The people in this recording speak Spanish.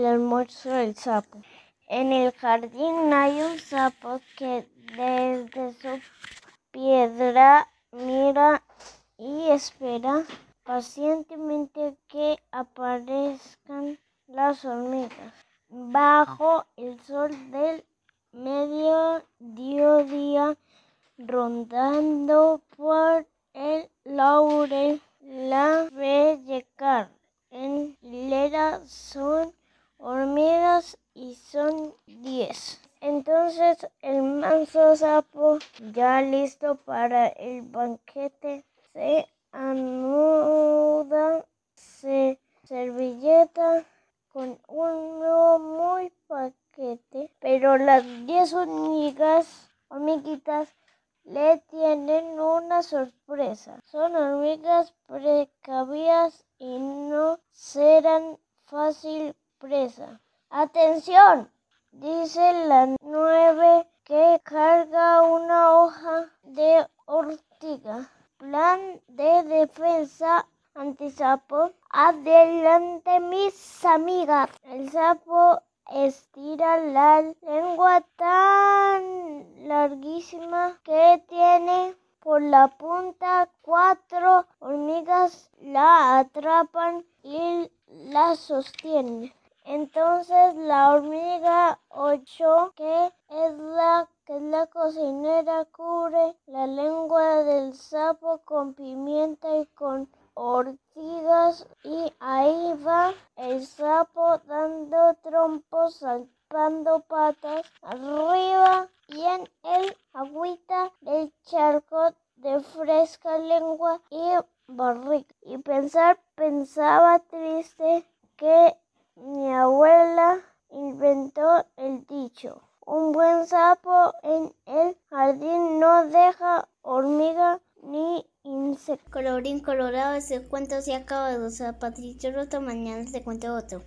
el almuerzo del sapo. En el jardín hay un sapo que desde su piedra mira y espera pacientemente que aparezcan las hormigas. Bajo el sol del mediodía, rondando por el laurel, la ve llegar en hilera son y son diez. Entonces el manso sapo, ya listo para el banquete, se anuda, se servilleta con uno muy paquete, pero las diez hormigas, hormiguitas, le tienen una sorpresa. Son hormigas precavidas y no serán fácil presa. ¡Atención! Dice la nueve que carga una hoja de ortiga. Plan de defensa antisapo. Adelante, mis amigas. El sapo estira la lengua tan larguísima que tiene por la punta cuatro hormigas la atrapan y la sostienen. Entonces la hormiga ocho, que es la que la cocinera, cubre la lengua del sapo con pimienta y con ortigas y ahí va el sapo dando trompos, saltando patas arriba y en el agüita del charco de fresca lengua y barriga. Y pensar, pensaba triste que mi abuela inventó el dicho. Un buen sapo en el jardín no deja hormiga ni insecto. Colorín colorado, ese cuento se ha acabado. O sea, Patricio Roto, mañana te cuento otro.